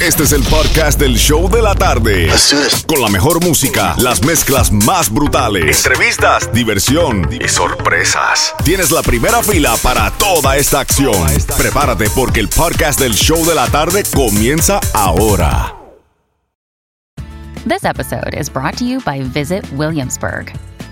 Este es el podcast del show de la tarde. Con la mejor música, las mezclas más brutales, entrevistas, diversión y sorpresas. Tienes la primera fila para toda esta acción. Prepárate porque el podcast del show de la tarde comienza ahora. This episode is brought to you by Visit Williamsburg.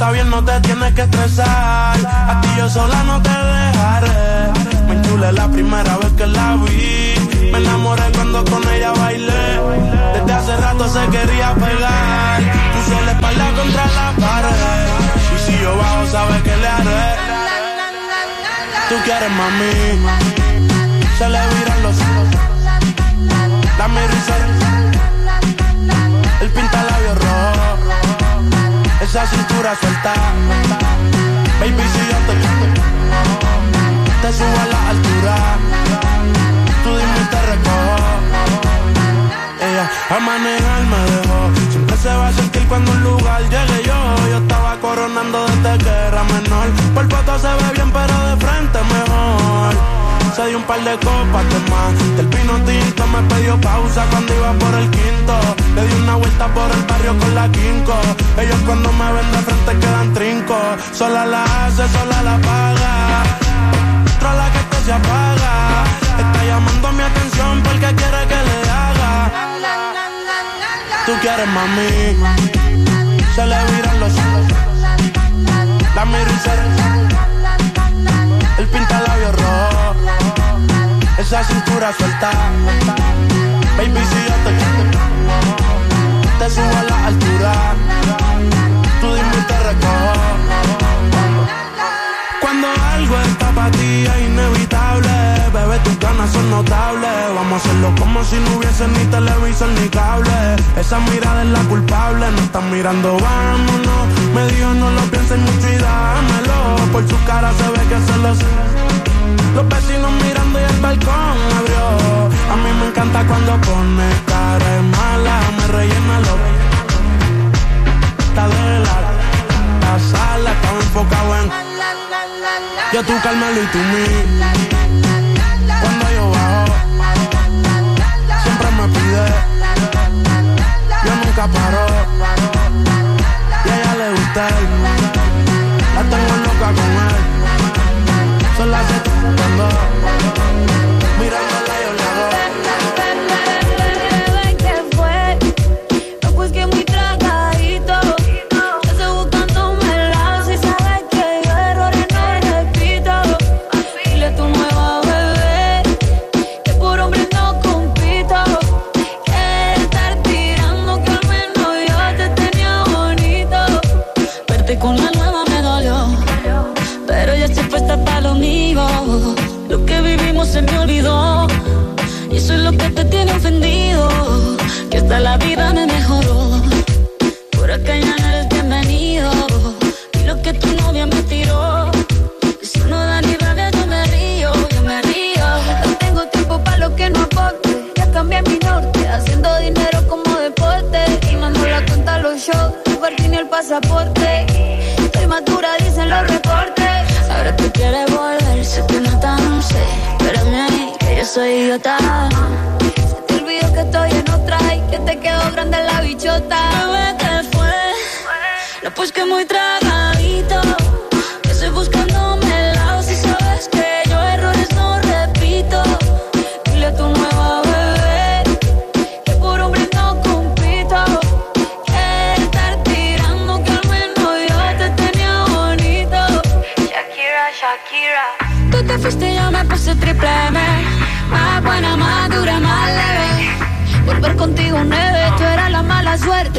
Está bien, no te tienes que estresar. A ti yo sola no te dejaré. Me enchulé la primera vez que la vi. Me enamoré cuando con ella bailé. Desde hace rato se quería pegar. Puse la espalda contra la pared. Y si yo bajo, sabes que le haré. Tú quieres mami. Se le viran los ojos. Dame risa. El pinta labios rojo esa cintura suelta. Baby, si yo te te subo a la altura. Tú dime y recojo. Ella a manejar me dejó. Siempre se va a sentir cuando un lugar llegue yo. Yo estaba coronando desde que era menor. Por foto se ve bien, pero de frente mejor. Se dio un par de copas de más. Del vino tinto me pidió pausa cuando iba por el quinto. Le di una vuelta por el barrio con la quinco. Ellos cuando me ven de frente quedan trinco. Sola la hace, sola la paga. Trola que esto se apaga. Está llamando mi atención porque quiere que le haga. Tú quieres mami. Se le viran los ojos. La miro y se El pinta labios rojo. Esa cintura suelta. Baby, si yo te te subo a la altura. Tú dime y te. Cuando algo está para ti es inevitable, bebé, tus ganas son notables. Vamos a hacerlo como si no hubiese ni televisor ni cable. Esa mirada es la culpable, no están mirando, vámonos. Me dijo no lo pienses mucho y dámelo. Por su cara se ve que se lo sé. Los vecinos mirando y el balcón abrió. A mí me encanta cuando pone cara mala, me rellena lo Está de la, la sala, estaba enfocado en yo tú Carmelo y tú mí. Soy idiota. Te olvidó que estoy en otra y que te quedó grande la bichota. Bebé, ¿qué fue? No, pues que muy tragadito.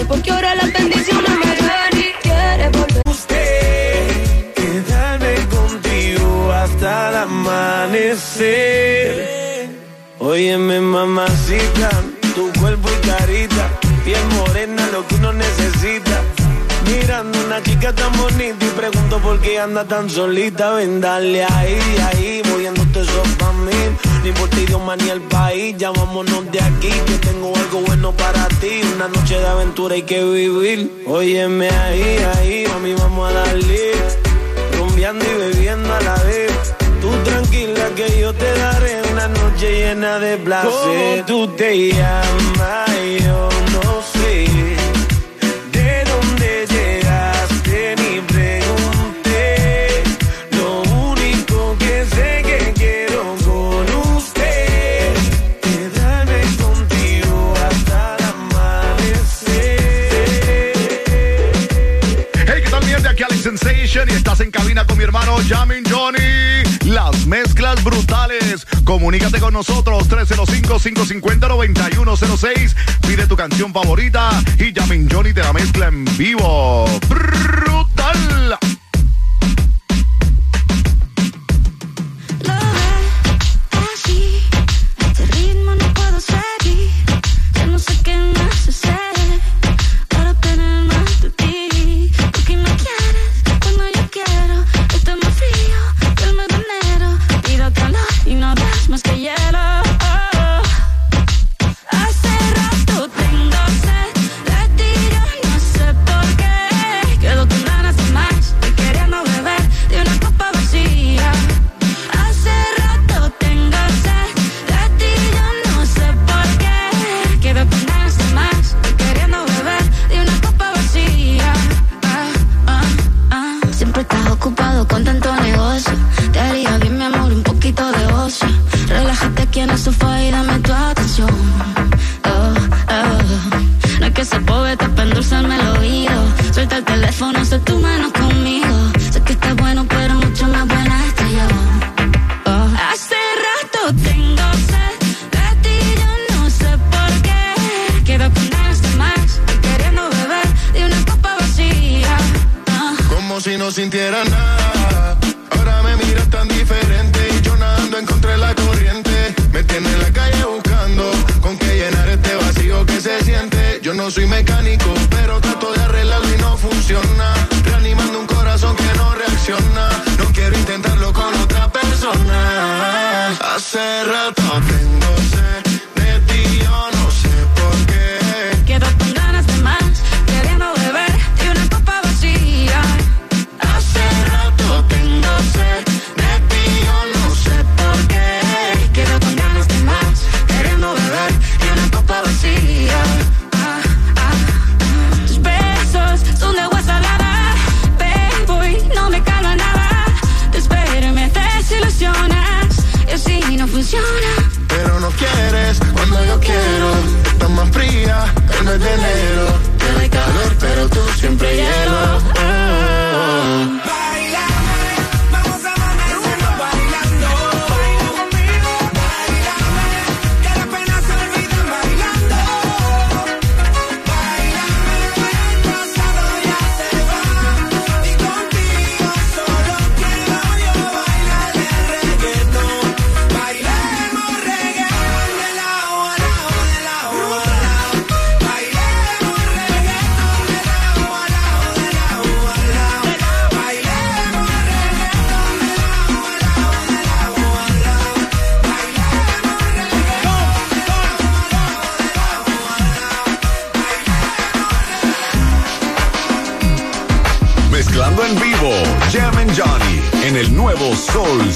porque ahora las bendiciones me dan y quiere volver. Usted, quedarme contigo hasta el amanecer. Óyeme, mamacita, tu cuerpo y carita, piel morena, lo que uno necesita. Mirando una chica tan bonita y pregunto por qué anda tan solita. Ven, dale ahí, ahí, moviéndote eso pa' mí no importa idioma ni el país, ya vámonos de aquí. Que tengo algo bueno para ti. Una noche de aventura hay que vivir. Óyeme ahí, ahí, a mí vamos a darle. Rumbeando y bebiendo a la vez. Tú tranquila que yo te daré una noche llena de placer. ¿Cómo tú te llamas yo? En cabina con mi hermano Jamin Johnny. Las mezclas brutales. Comunícate con nosotros 305-550-9106. Pide tu canción favorita y Jamin Johnny te la mezcla en vivo. Brutal.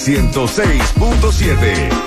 106.7.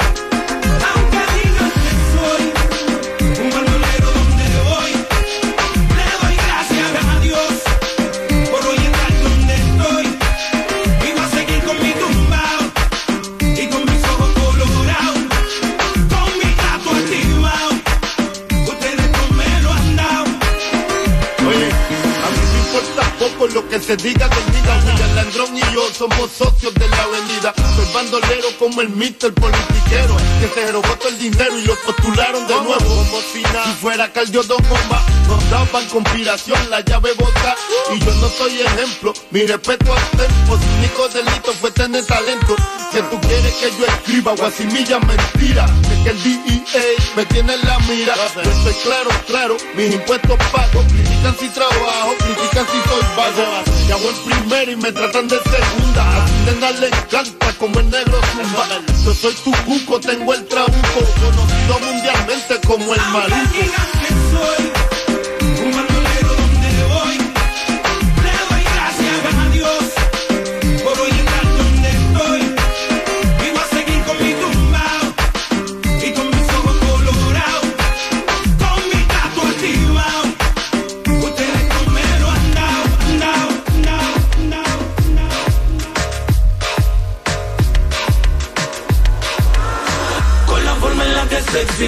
como el mister politiquero. Que se robó todo el dinero y lo postularon de nuevo. Como si Si fuera Caldio Don Bomba, nos daban conspiración, la llave bota. Y yo no soy ejemplo. Mi respeto al tempo. Su único delito fue tener talento. Que tú quieres que yo escriba guasimilla mentira. De que el DEA me tiene en la mira. Yo estoy claro, claro. Mis impuestos pago. Critican si trabajo, critican si soy vago. Y hago en primera y me tratan de segunda. A Nena le encanta como el negro zumba. Yo soy tu cuco, tengo el trabuco. Conocido mundialmente como el maluco.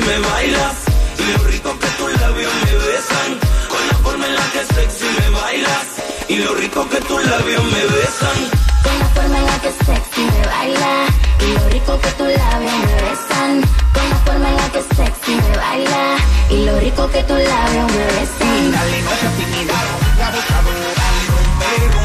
Sexy me bailas y lo rico que tus labios me besan. Con la forma en la que sexy me bailas y lo rico que tus labios me besan. Con la forma en la que sexy me baila y lo rico que tus labios me besan. Con la forma en la que sexy me baila y lo rico que tus labios me besan. Dale, no seas tímida, la abusadora. Rompe,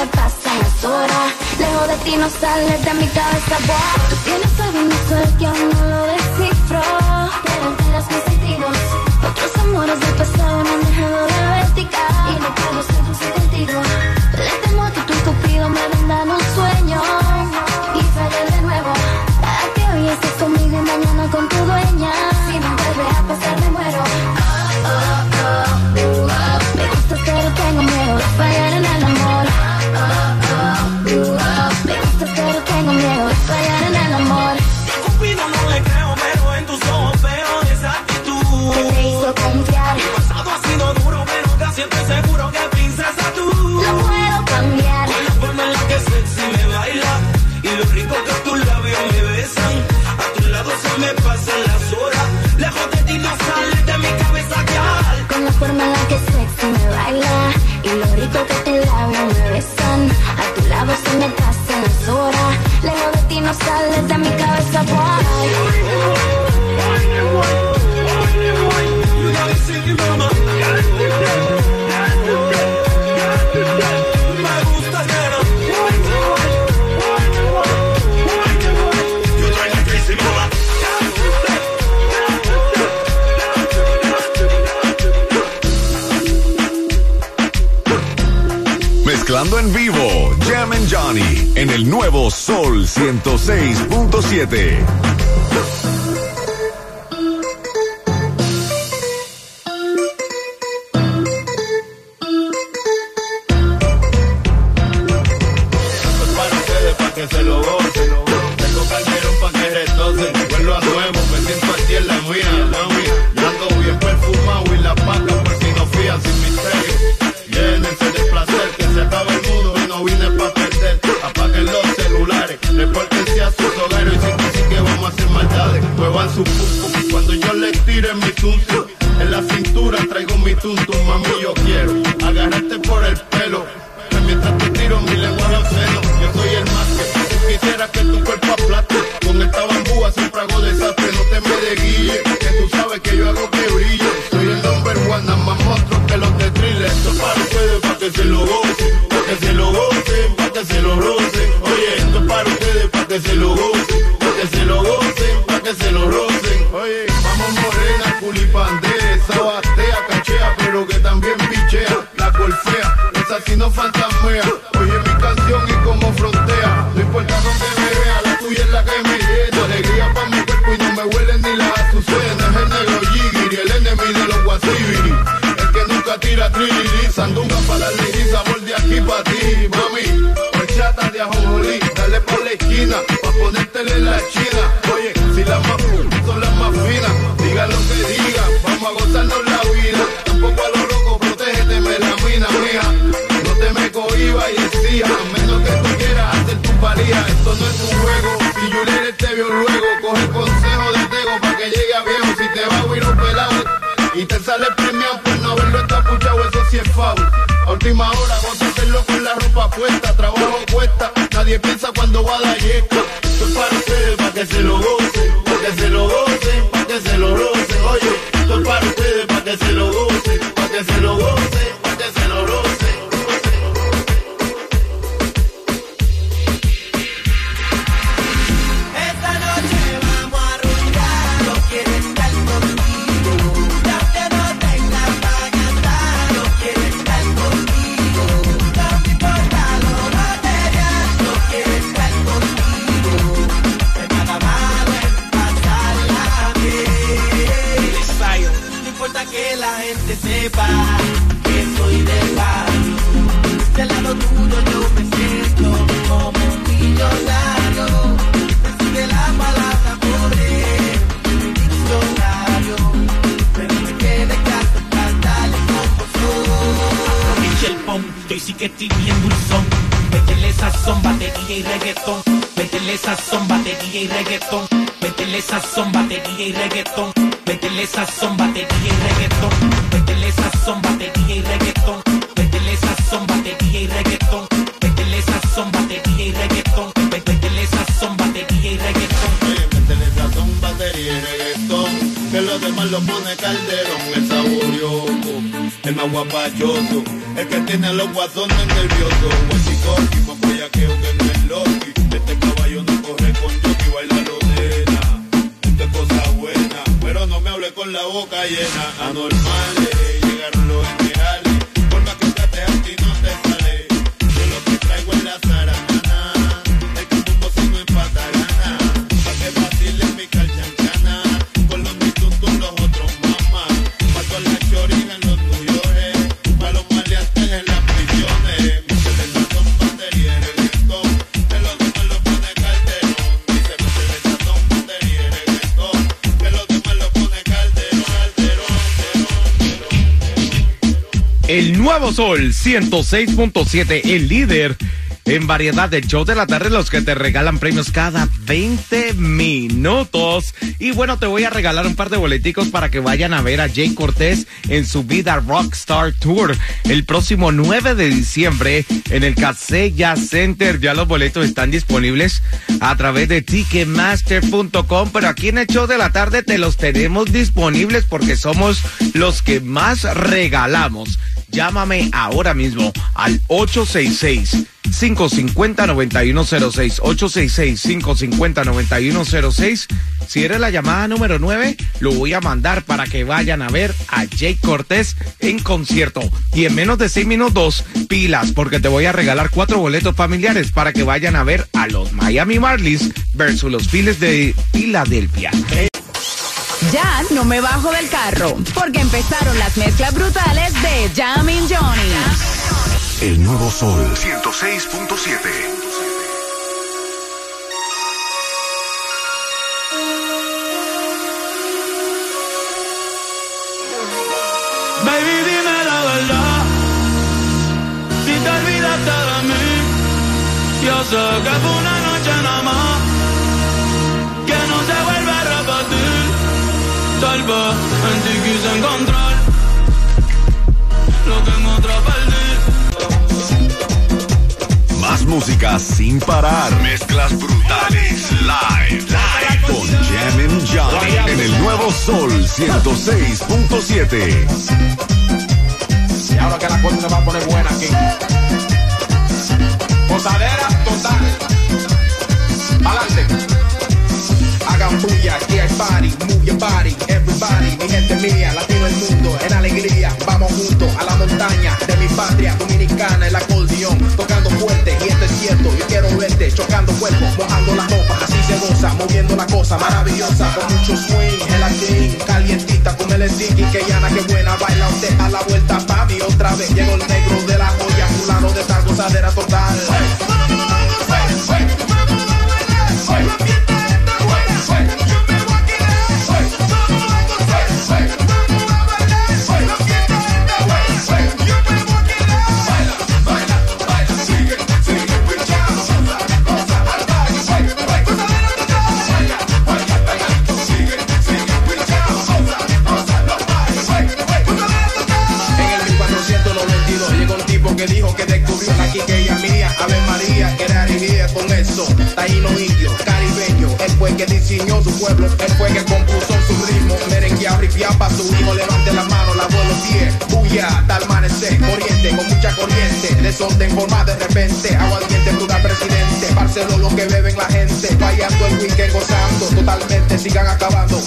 me pasan las horas. Lejos de ti no sales de mi cabeza. boy. Tú tienes algo cuerpo que aún no lo descifro. Pero alteras mis sentidos. Otros amores del pasado me han dejado diabética. Y no puedo seducir contigo. Le temo a que tu cupido me vendan 106.7. Cuando yo les tire mi tuntum. En la cintura traigo mi tuntum, mami, yo quiero agarrarte por el pelo. Mientras te tiro mi lengua al seno, yo soy el más que tú quisiera que tu cuerpo aplaste. Con esta bambúa siempre hago desastre, no te me desguille, que tú sabes que yo hago que brille. Soy el number one, más monstruo que los de thriller. Esto es para ustedes, para que se lo gocen, para que se lo gocen, para que se lo rocen. Oye, esto es para ustedes, para que se lo gocen, si no fantasmea. Oye mi canción y como frontea, no importa dónde me vea, la tuya es la que me llena, alegría pa' mi cuerpo y no me huele ni la azucena, es el negro Jigiri, el enemigo de los guasibiri, el que nunca tira trilili, sandunga para la ley, sabor de aquí pa' ti, mami, horchata de ajonjolí, dale por la esquina, pa' ponértele en la china, y te sale premiado por no haberlo escuchado, eso sí es foul. A última hora, hacerlo con la ropa puesta, trabajo cuesta. Nadie piensa cuando va a dar. Esto es para ustedes, para que se lo gocen, batería y reggaetón. Métele sazón, batería y reggaetón. Métele sazón, batería y reggaetón. Métele sazón, batería y reggaetón. Métele sazón, batería y reggaetón. Métele sazón, batería y reggaetón. Métele sazón, batería y reggaetón. Métele sazón, batería y reggaetón Que los demás lo pone calderón El saborioso, el más guapachoso El que tiene a los guasones nerviosos Huesicoqui, más bellaqueo que anormal. Nuevo Sol 106.7, el líder en variedad de show de la tarde, los que te regalan premios cada 20 minutos. Y bueno, te voy a regalar un par de boleticos para que vayan a ver a Jay Cortés en su Vida Rockstar Tour el próximo 9 de diciembre en el Casella Center. Ya los boletos están disponibles a través de Ticketmaster.com, pero aquí en el show de la tarde te los tenemos disponibles porque somos los que más regalamos. Llámame ahora mismo al 866 550-9106, 866-550-9106. Si eres la llamada número 9, lo voy a mandar para que vayan a ver a Jake Cortés en concierto. Y en menos de 6 minutos, pilas, porque te voy a regalar cuatro boletos familiares para que vayan a ver a los Miami Marlins versus los Phillies de Filadelfia. Ya no me bajo del carro, porque empezaron las mezclas brutales de Jamming Johnny. El nuevo Sol 106.7. Baby, dime la Vez en ti quise encontrar lo que en otra perdí. Más música sin parar. Mezclas brutales. Live. Live. Con Jammin' Johnny. En el nuevo Sol 106.7. Y ahora que la cosa se va a poner buena aquí. Posadera total. Adelante. Hagan bulla, aquí hay party, move your body, everybody, mi gente mía, latino el mundo, en alegría, vamos juntos a la montaña de mi patria dominicana, el acordeón, tocando fuerte, y esto es cierto, yo quiero verte, chocando cuerpos, mojando la ropa, así se goza, moviendo la cosa maravillosa, con mucho swing, gelatín, calientita, con el sticky, que llana, que buena, baila usted a la vuelta, pa' mí otra vez, llegó el el fue que compuso su ritmo. Merenguea, ripiapa, subimos, levante la mano, la vuelo pie. Huya, hasta amanecer, corriente, con mucha corriente. Desorden forma de repente, aguardiente, brutal presidente. Barcelona, lo que beben la gente, vayando el weekend gozando, totalmente sigan acabando.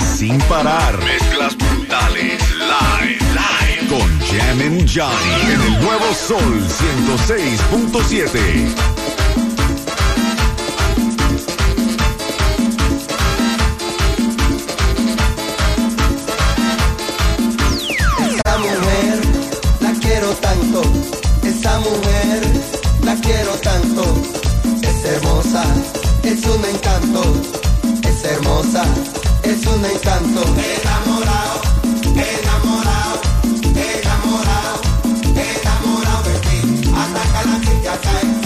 sin parar. Mezclas brutales. Live, live. Con Jam and Johnny en el nuevo Sol 106.7. Esa mujer la quiero tanto, esa mujer la quiero tanto, es hermosa, es un encanto, es hermosa es un encanto. Enamorado, enamorado, enamorado, enamorado de ti. Hasta que la ya cae.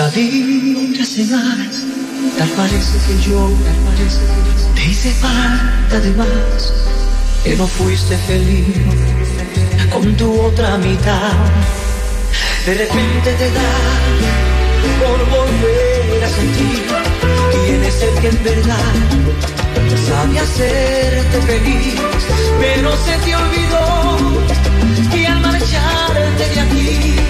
salir a cenar. Tal parece que yo, tal parece que te hice falta de más, que no fuiste feliz con tu otra mitad. De repente te da por volver a sentir quién es el que en verdad sabe hacerte feliz, pero se te olvidó que al marcharte de aquí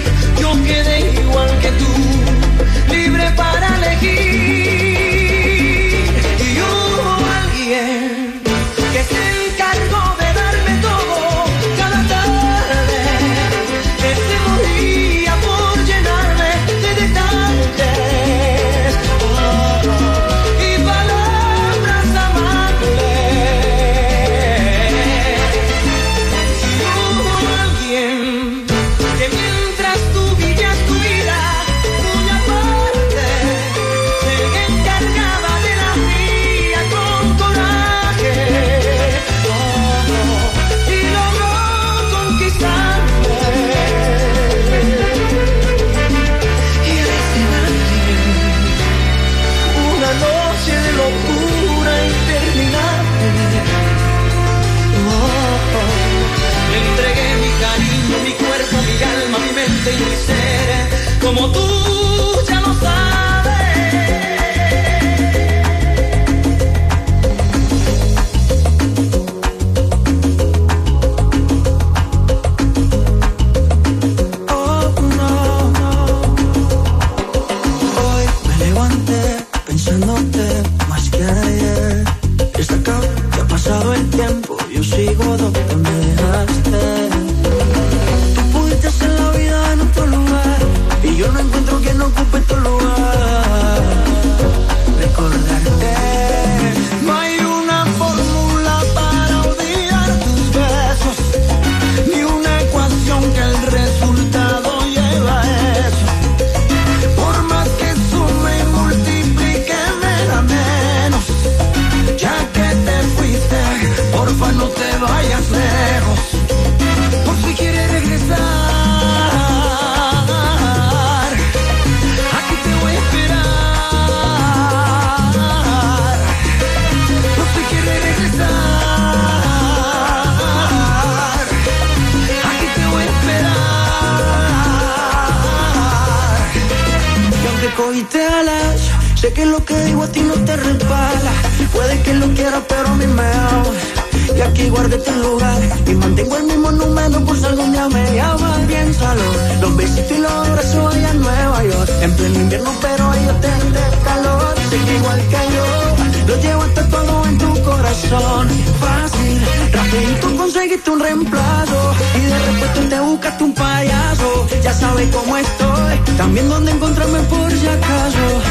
Fácil, rapidito conseguiste un reemplazo. Y de repente te buscaste un payaso. Ya sabes cómo estoy, también dónde encontrarme por si acaso.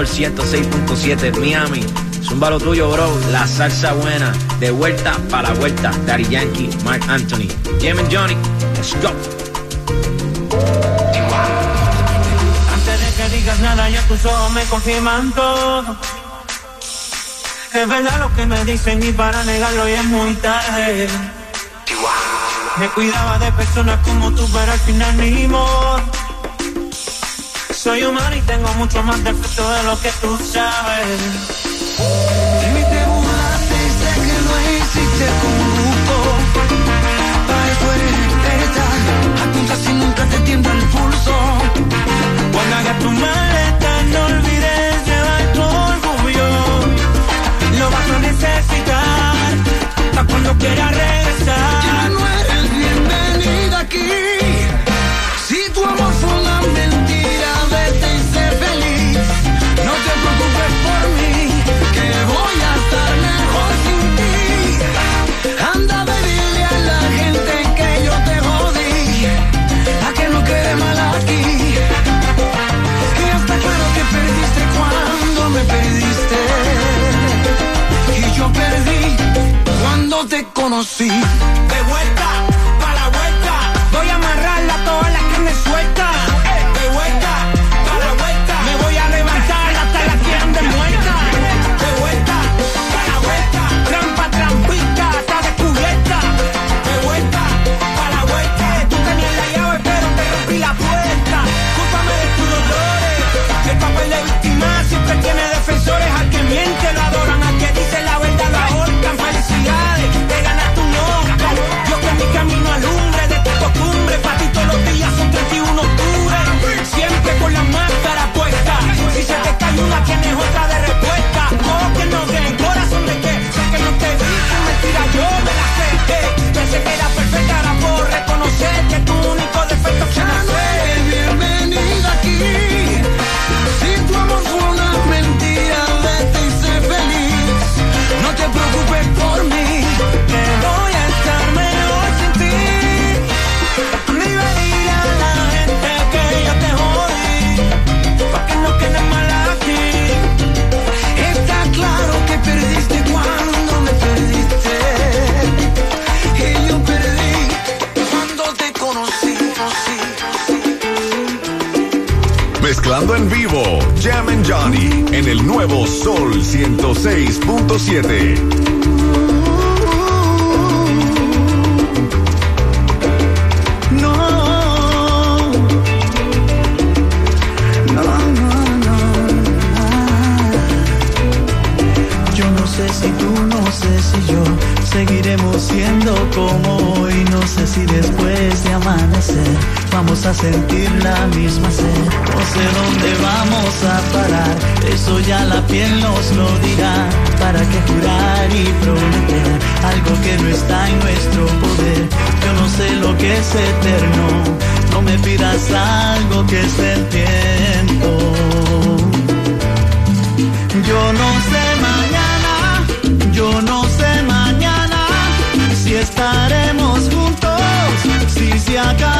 Sol 106.7 Miami. Zumba lo tuyo, bro, la salsa buena, de vuelta para la vuelta, Daddy Yankee, Mark Anthony. Jam Johnny, let's go. Antes de que digas nada, ya tus ojos me confirman todo. Es verdad lo que me dicen y para negarlo ya es muy tarde. Me cuidaba de personas como tú, pero al final ni modo. Soy humano y tengo mucho más defecto de lo que tú sabes. De mí te burlaste y sé que lo hiciste con gusto. Para eso eres experta. Apunta si nunca te tiembla el pulso. Cuando hagas tu maleta, no olvides llevar tu orgullo. Lo vas a necesitar. Hasta cuando quieras regresar. Ya no eres De vuelta, pa' la vuelta. Voy a amarrarla toda la carne suelta. Jam and Johnny en el nuevo Sol 106.7. si tú, no sé si yo seguiremos siendo como hoy. No sé si después de amanecer vamos a sentir la misma sed. No sé dónde vamos a parar, eso ya la piel nos lo dirá. ¿Para qué jurar y prometer algo que no está en nuestro poder? Yo no sé lo que es eterno, no me pidas algo que es del tiempo. Yo no sé mañana, yo no sé mañana si estaremos juntos, si se acaba.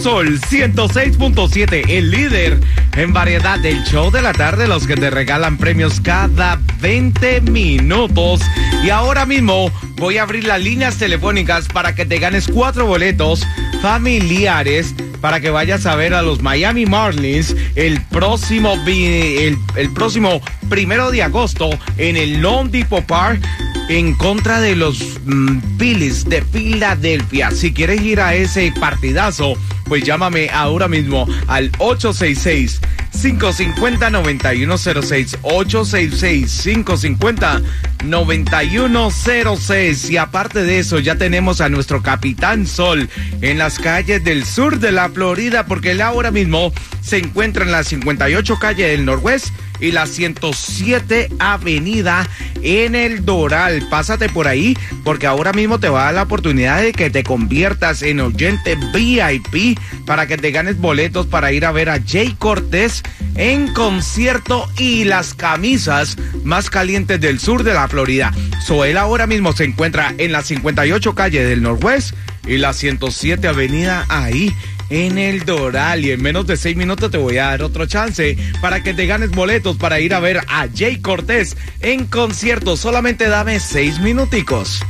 Sol 106.7, el líder en variedad del show de la tarde, los que te regalan premios cada 20 minutos. Y ahora mismo voy a abrir las líneas telefónicas para que te ganes cuatro boletos familiares para que vayas a ver a los Miami Marlins el próximo, el, el próximo primero de agosto en el Lone Depot Park en contra de los mm, Phillies de Filadelfia. Si quieres ir a ese partidazo, pues llámame ahora mismo al 866 550-9106. 866-550-9106. Y aparte de eso, ya tenemos a nuestro Capitán Sol en las calles del sur de la Florida, porque él ahora mismo se encuentra en la 58 calle del Noroeste y la 107 Avenida en el Doral. Pásate por ahí porque ahora mismo te va a dar la oportunidad de que te conviertas en oyente VIP para que te ganes boletos para ir a ver a Jay Cortés en concierto y las camisas más calientes del sur de la Florida. Soel ahora mismo se encuentra en la 58 calle del Noroeste y la 107 Avenida ahí en el Doral. Y en menos de seis minutos te voy a dar otro chance para que te ganes boletos para ir a ver a Jay Cortés en concierto. Solamente dame seis minuticos.